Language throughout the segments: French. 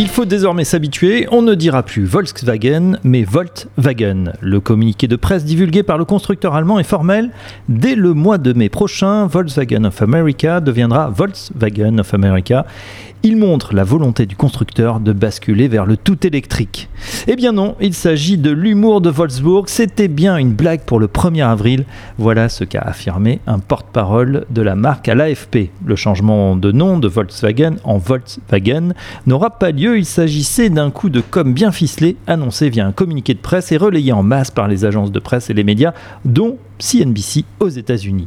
Il faut désormais s'habituer, on ne dira plus Volkswagen, mais Voltwagen. Le communiqué de presse divulgué par le constructeur allemand est formel. Dès le mois de mai prochain, Volkswagen of America deviendra Volkswagen of America il montre la volonté du constructeur de basculer vers le tout électrique. Eh bien non, il s'agit de l'humour de Wolfsburg, c'était bien une blague pour le 1er avril. Voilà ce qu'a affirmé un porte-parole de la marque à l'AFP. Le changement de nom de Volkswagen en Volkswagen n'aura pas lieu, il s'agissait d'un coup de com bien ficelé annoncé via un communiqué de presse et relayé en masse par les agences de presse et les médias, dont CNBC aux États-Unis.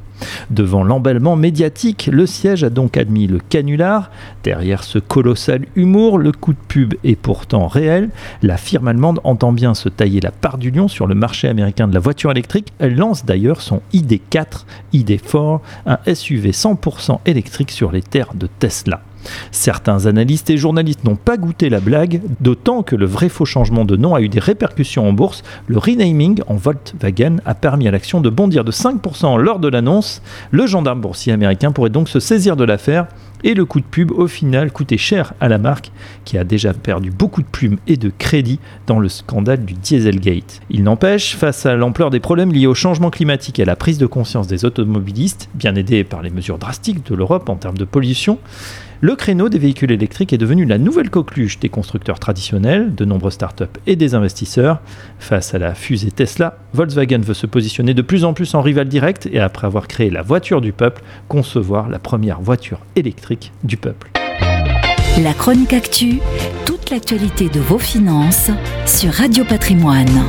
Devant l'emballement médiatique, le siège a donc admis le canular. Derrière ce colossal humour, le coup de pub est pourtant réel. La firme allemande entend bien se tailler la part du lion sur le marché américain de la voiture électrique. Elle lance d'ailleurs son ID4, ID4, un SUV 100% électrique sur les terres de Tesla. Certains analystes et journalistes n'ont pas goûté la blague, d'autant que le vrai faux changement de nom a eu des répercussions en bourse. Le renaming en Volkswagen a permis à l'action de bondir de 5% lors de l'annonce. Le gendarme boursier américain pourrait donc se saisir de l'affaire et le coup de pub au final coûtait cher à la marque qui a déjà perdu beaucoup de plumes et de crédits dans le scandale du Dieselgate. Il n'empêche, face à l'ampleur des problèmes liés au changement climatique et à la prise de conscience des automobilistes, bien aidés par les mesures drastiques de l'Europe en termes de pollution, le créneau des véhicules électriques est devenu la nouvelle coqueluche des constructeurs traditionnels, de nombreux startups et des investisseurs. Face à la fusée Tesla, Volkswagen veut se positionner de plus en plus en rival direct et après avoir créé la voiture du peuple, concevoir la première voiture électrique du peuple. La chronique actu, toute l'actualité de vos finances sur Radio Patrimoine.